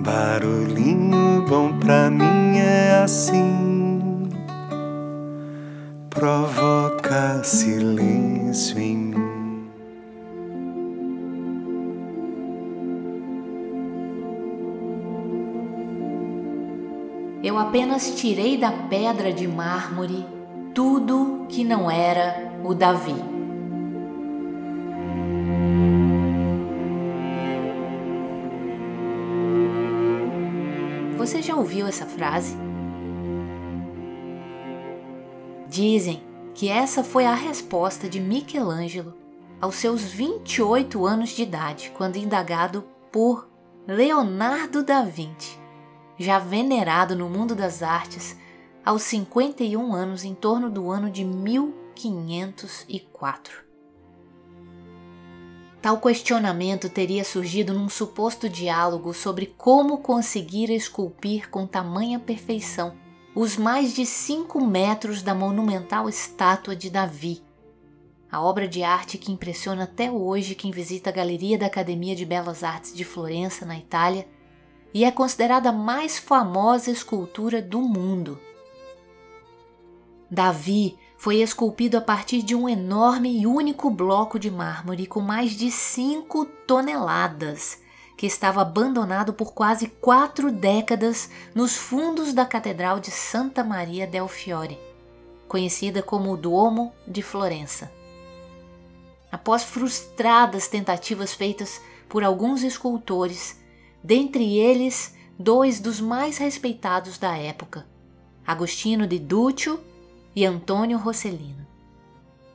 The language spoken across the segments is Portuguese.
Barulhinho bom pra mim é assim, provoca silêncio em mim. Eu apenas tirei da pedra de mármore tudo que não era o Davi. Já ouviu essa frase? Dizem que essa foi a resposta de Michelangelo aos seus 28 anos de idade, quando indagado por Leonardo da Vinci, já venerado no mundo das artes aos 51 anos em torno do ano de 1504. Tal questionamento teria surgido num suposto diálogo sobre como conseguir esculpir com tamanha perfeição os mais de 5 metros da monumental estátua de Davi, a obra de arte que impressiona até hoje quem visita a Galeria da Academia de Belas Artes de Florença, na Itália, e é considerada a mais famosa escultura do mundo. Davi foi esculpido a partir de um enorme e único bloco de mármore com mais de 5 toneladas, que estava abandonado por quase quatro décadas nos fundos da Catedral de Santa Maria del Fiore, conhecida como o Duomo de Florença. Após frustradas tentativas feitas por alguns escultores, dentre eles dois dos mais respeitados da época, Agostino de Duccio e Antônio Rossellino.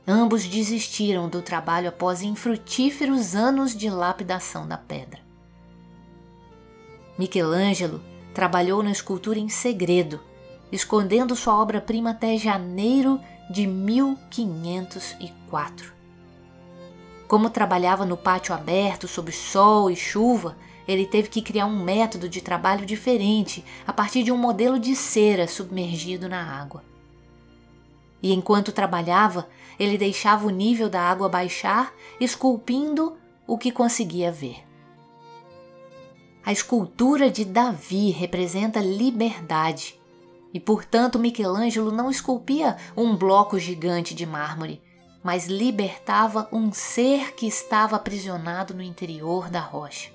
Ambos desistiram do trabalho após infrutíferos anos de lapidação da pedra. Michelangelo trabalhou na escultura em segredo, escondendo sua obra-prima até janeiro de 1504. Como trabalhava no pátio aberto sob sol e chuva, ele teve que criar um método de trabalho diferente a partir de um modelo de cera submergido na água e enquanto trabalhava, ele deixava o nível da água baixar, esculpindo o que conseguia ver. A escultura de Davi representa liberdade, e portanto Michelangelo não esculpia um bloco gigante de mármore, mas libertava um ser que estava aprisionado no interior da rocha.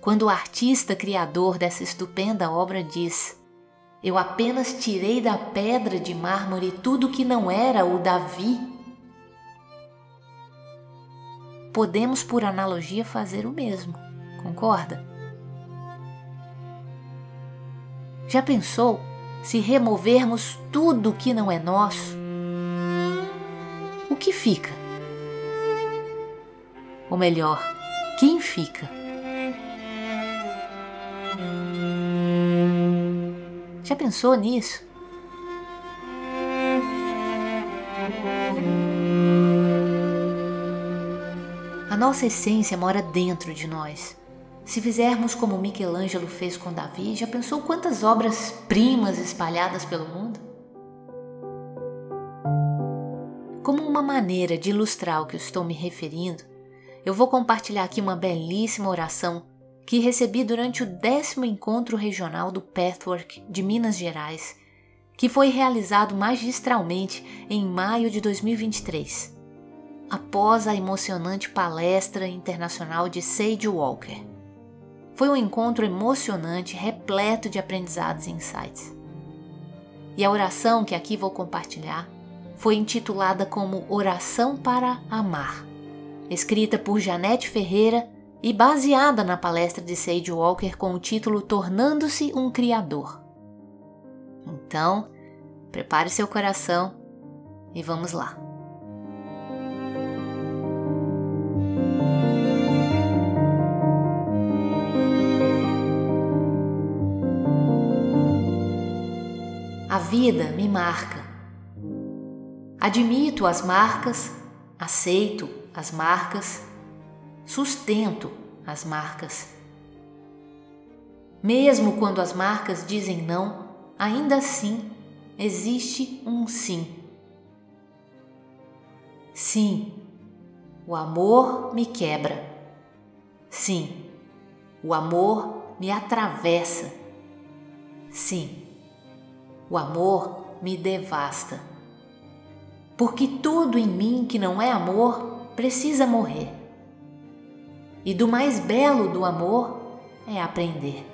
Quando o artista criador dessa estupenda obra diz: eu apenas tirei da pedra de mármore tudo que não era o Davi. Podemos, por analogia, fazer o mesmo, concorda? Já pensou se removermos tudo que não é nosso? O que fica? Ou melhor, quem fica? Já pensou nisso? A nossa essência mora dentro de nós. Se fizermos como Michelangelo fez com Davi, já pensou quantas obras-primas espalhadas pelo mundo? Como uma maneira de ilustrar o que eu estou me referindo, eu vou compartilhar aqui uma belíssima oração que recebi durante o décimo encontro regional do Pathwork de Minas Gerais, que foi realizado magistralmente em maio de 2023, após a emocionante palestra internacional de Sage Walker. Foi um encontro emocionante, repleto de aprendizados e insights. E a oração que aqui vou compartilhar foi intitulada como Oração para Amar, escrita por Janete Ferreira e baseada na palestra de Sage Walker com o título Tornando-se um Criador. Então, prepare seu coração e vamos lá. A vida me marca. Admito as marcas, aceito as marcas sustento as marcas. Mesmo quando as marcas dizem não, ainda assim existe um sim. Sim, o amor me quebra. Sim, O amor me atravessa. Sim, o amor me devasta. Porque tudo em mim que não é amor precisa morrer. E do mais belo do amor é aprender.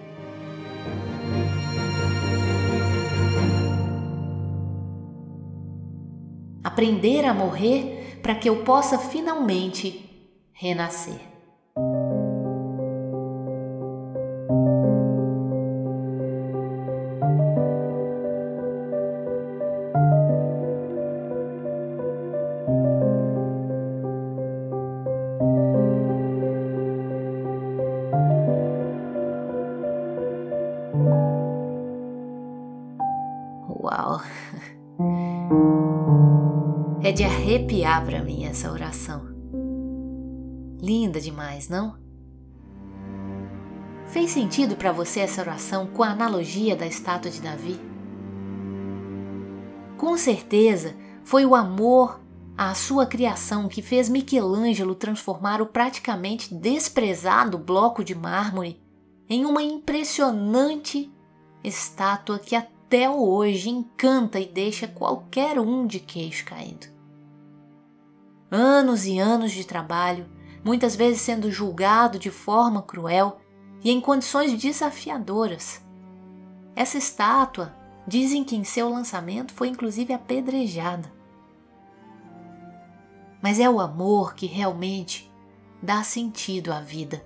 Aprender a morrer para que eu possa finalmente renascer. É de arrepiar para mim essa oração. Linda demais, não? Fez sentido para você essa oração com a analogia da estátua de Davi? Com certeza foi o amor à sua criação que fez Michelangelo transformar o praticamente desprezado bloco de mármore em uma impressionante estátua que até até hoje encanta e deixa qualquer um de queixo caído. Anos e anos de trabalho, muitas vezes sendo julgado de forma cruel e em condições desafiadoras. Essa estátua dizem que em seu lançamento foi inclusive apedrejada. Mas é o amor que realmente dá sentido à vida.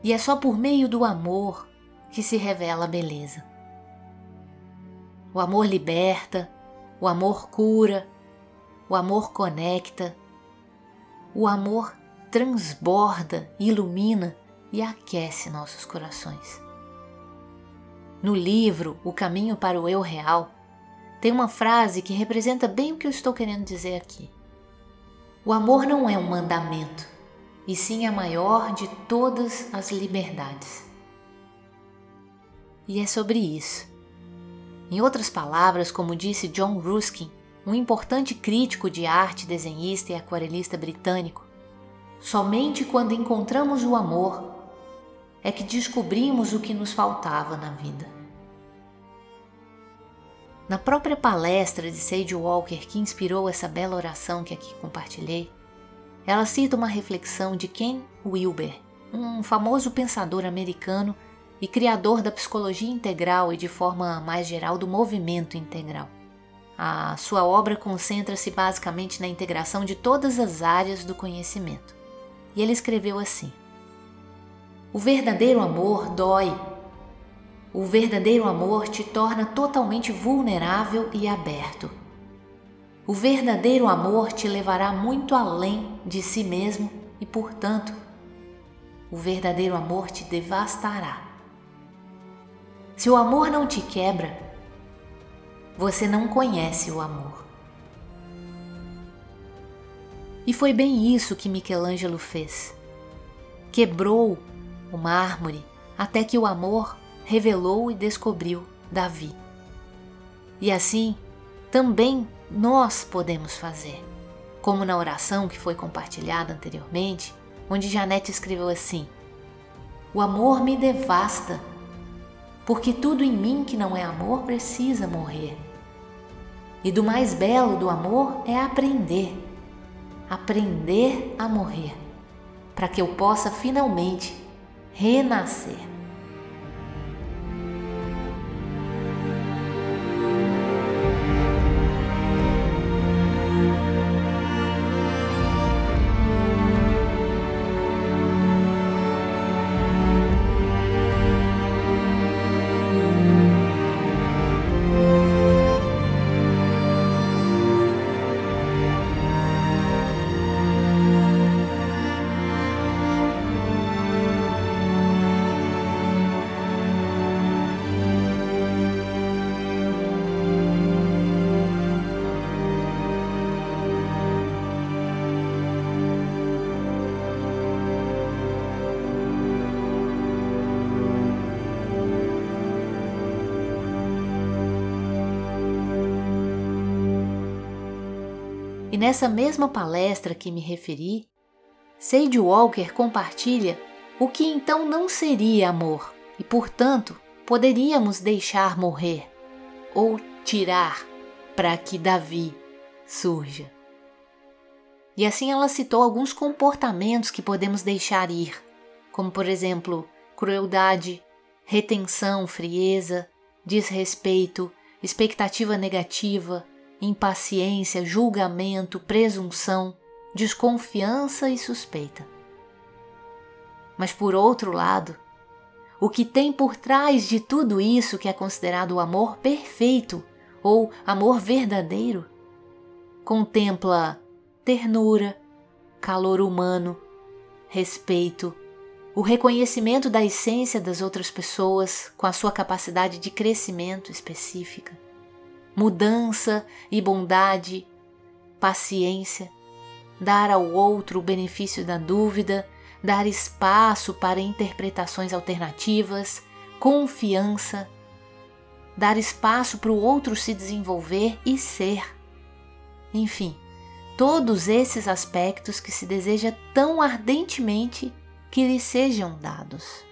E é só por meio do amor que se revela a beleza. O amor liberta, o amor cura, o amor conecta, o amor transborda, ilumina e aquece nossos corações. No livro O Caminho para o Eu Real, tem uma frase que representa bem o que eu estou querendo dizer aqui. O amor não é um mandamento, e sim a maior de todas as liberdades. E é sobre isso em outras palavras, como disse John Ruskin, um importante crítico de arte, desenhista e aquarelista britânico, somente quando encontramos o amor é que descobrimos o que nos faltava na vida. Na própria palestra de Sage Walker que inspirou essa bela oração que aqui compartilhei, ela cita uma reflexão de Ken Wilber, um famoso pensador americano e criador da psicologia integral e, de forma mais geral, do movimento integral. A sua obra concentra-se basicamente na integração de todas as áreas do conhecimento. E ele escreveu assim: O verdadeiro amor dói. O verdadeiro amor te torna totalmente vulnerável e aberto. O verdadeiro amor te levará muito além de si mesmo e, portanto, o verdadeiro amor te devastará. Se o amor não te quebra, você não conhece o amor. E foi bem isso que Michelangelo fez. Quebrou o mármore até que o amor revelou e descobriu Davi. E assim, também nós podemos fazer. Como na oração que foi compartilhada anteriormente, onde Janete escreveu assim: O amor me devasta porque tudo em mim que não é amor precisa morrer. E do mais belo do amor é aprender, aprender a morrer, para que eu possa finalmente renascer. E nessa mesma palestra que me referi, Sage Walker compartilha o que então não seria amor e, portanto, poderíamos deixar morrer ou tirar para que Davi surja. E assim ela citou alguns comportamentos que podemos deixar ir, como por exemplo, crueldade, retenção, frieza, desrespeito, expectativa negativa, impaciência, julgamento, presunção, desconfiança e suspeita. Mas por outro lado, o que tem por trás de tudo isso que é considerado o amor perfeito ou amor verdadeiro contempla ternura, calor humano, respeito, o reconhecimento da essência das outras pessoas com a sua capacidade de crescimento específica, mudança e bondade, paciência, dar ao outro o benefício da dúvida, dar espaço para interpretações alternativas, confiança, dar espaço para o outro se desenvolver e ser. Enfim, todos esses aspectos que se deseja tão ardentemente que lhe sejam dados.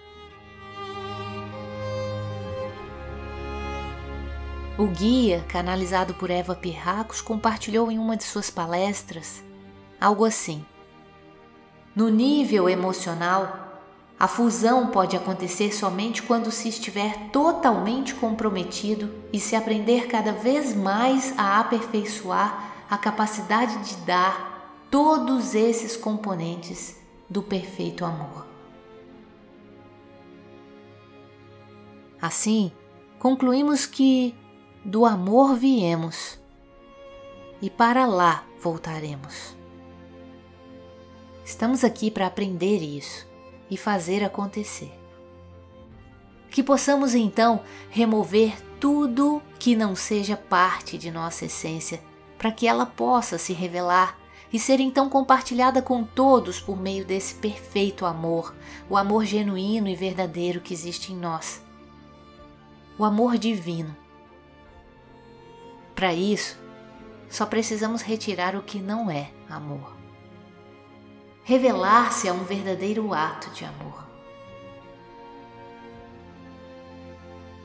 O guia, canalizado por Eva Pirracos, compartilhou em uma de suas palestras algo assim. No nível emocional, a fusão pode acontecer somente quando se estiver totalmente comprometido e se aprender cada vez mais a aperfeiçoar a capacidade de dar todos esses componentes do perfeito amor. Assim, concluímos que do amor viemos e para lá voltaremos. Estamos aqui para aprender isso e fazer acontecer. Que possamos então remover tudo que não seja parte de nossa essência, para que ela possa se revelar e ser então compartilhada com todos por meio desse perfeito amor, o amor genuíno e verdadeiro que existe em nós. O amor divino para isso, só precisamos retirar o que não é amor. Revelar-se é um verdadeiro ato de amor.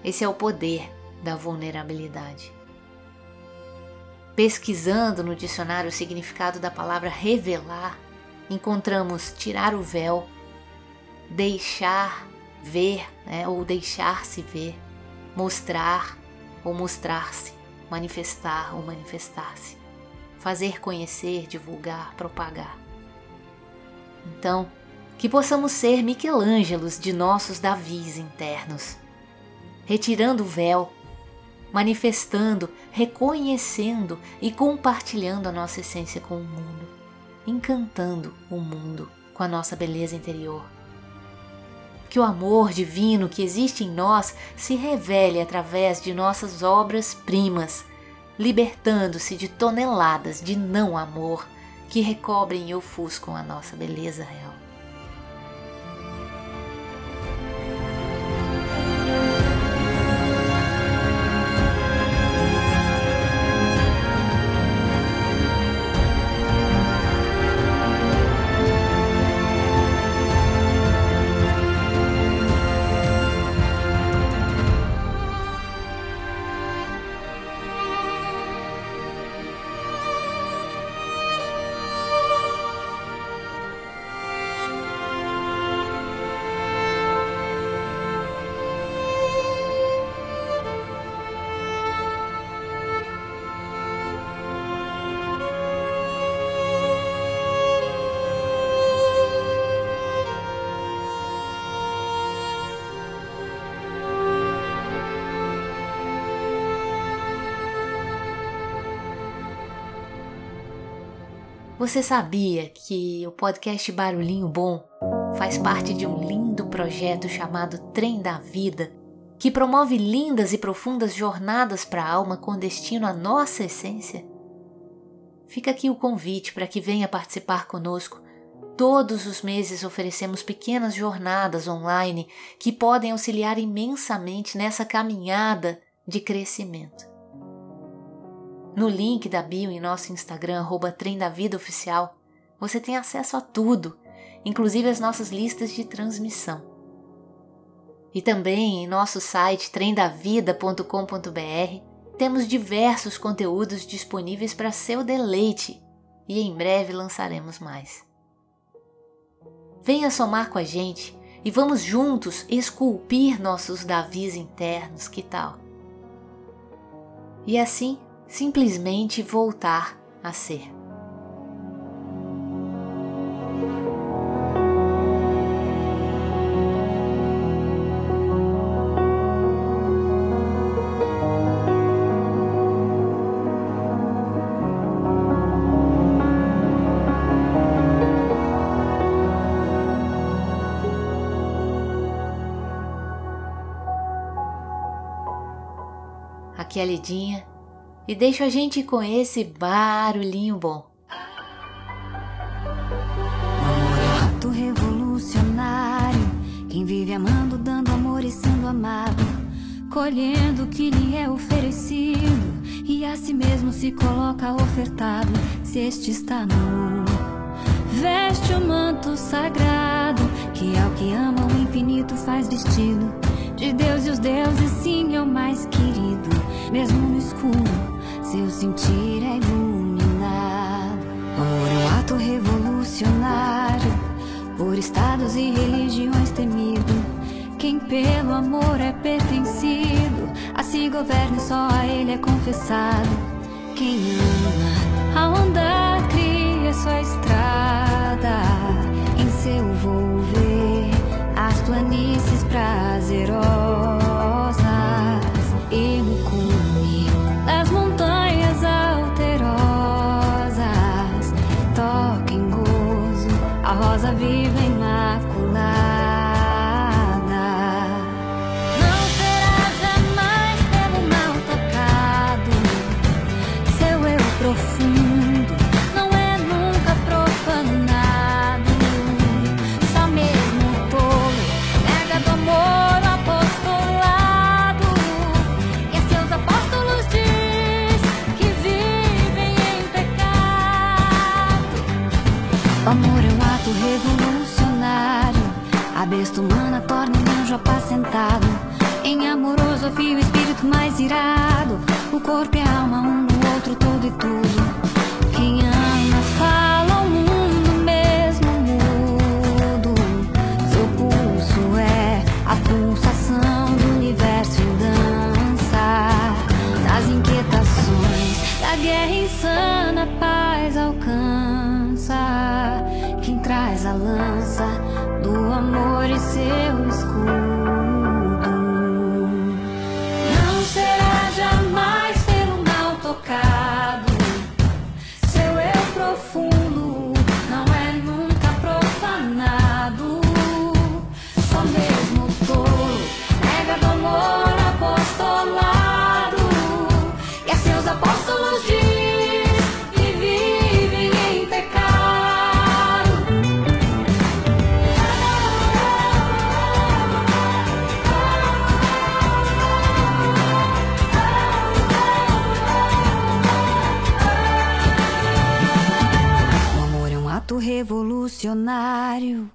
Esse é o poder da vulnerabilidade. Pesquisando no dicionário o significado da palavra revelar, encontramos tirar o véu, deixar ver né, ou deixar-se ver, mostrar ou mostrar-se manifestar ou manifestar-se, fazer conhecer, divulgar, propagar. Então, que possamos ser Michelangelos de nossos Davis internos, retirando o véu, manifestando, reconhecendo e compartilhando a nossa essência com o mundo, encantando o mundo com a nossa beleza interior que o amor divino que existe em nós se revele através de nossas obras-primas, libertando-se de toneladas de não amor que recobrem e ofuscam a nossa beleza real. Você sabia que o podcast Barulhinho Bom faz parte de um lindo projeto chamado Trem da Vida, que promove lindas e profundas jornadas para a alma com destino à nossa essência? Fica aqui o convite para que venha participar conosco. Todos os meses oferecemos pequenas jornadas online que podem auxiliar imensamente nessa caminhada de crescimento. No link da bio em nosso Instagram, arroba Trem da Vida Oficial, você tem acesso a tudo inclusive as nossas listas de transmissão. E também em nosso site trendavida.com.br temos diversos conteúdos disponíveis para seu deleite e em breve lançaremos mais. Venha somar com a gente e vamos juntos esculpir nossos Davis internos, que tal? E assim, simplesmente voltar a ser. aqui a Lidinha e deixo a gente com esse barulhinho bom. Amor é um ato revolucionário. Quem vive amando, dando amor e sendo amado, colhendo o que lhe é oferecido e a si mesmo se coloca ofertado. Se este está nu, veste o manto sagrado que ao que ama o infinito faz vestido de Deus e os deuses, sim, é o mais querido. Mesmo no escuro, seu sentir é iluminado. Amor é um ato revolucionário, por estados e religiões temido. Quem pelo amor é pertencido, a se governa só a ele é confessado. Quem ama a onda cria sua estrada, em seu volver as planícies prazerosas tudo. O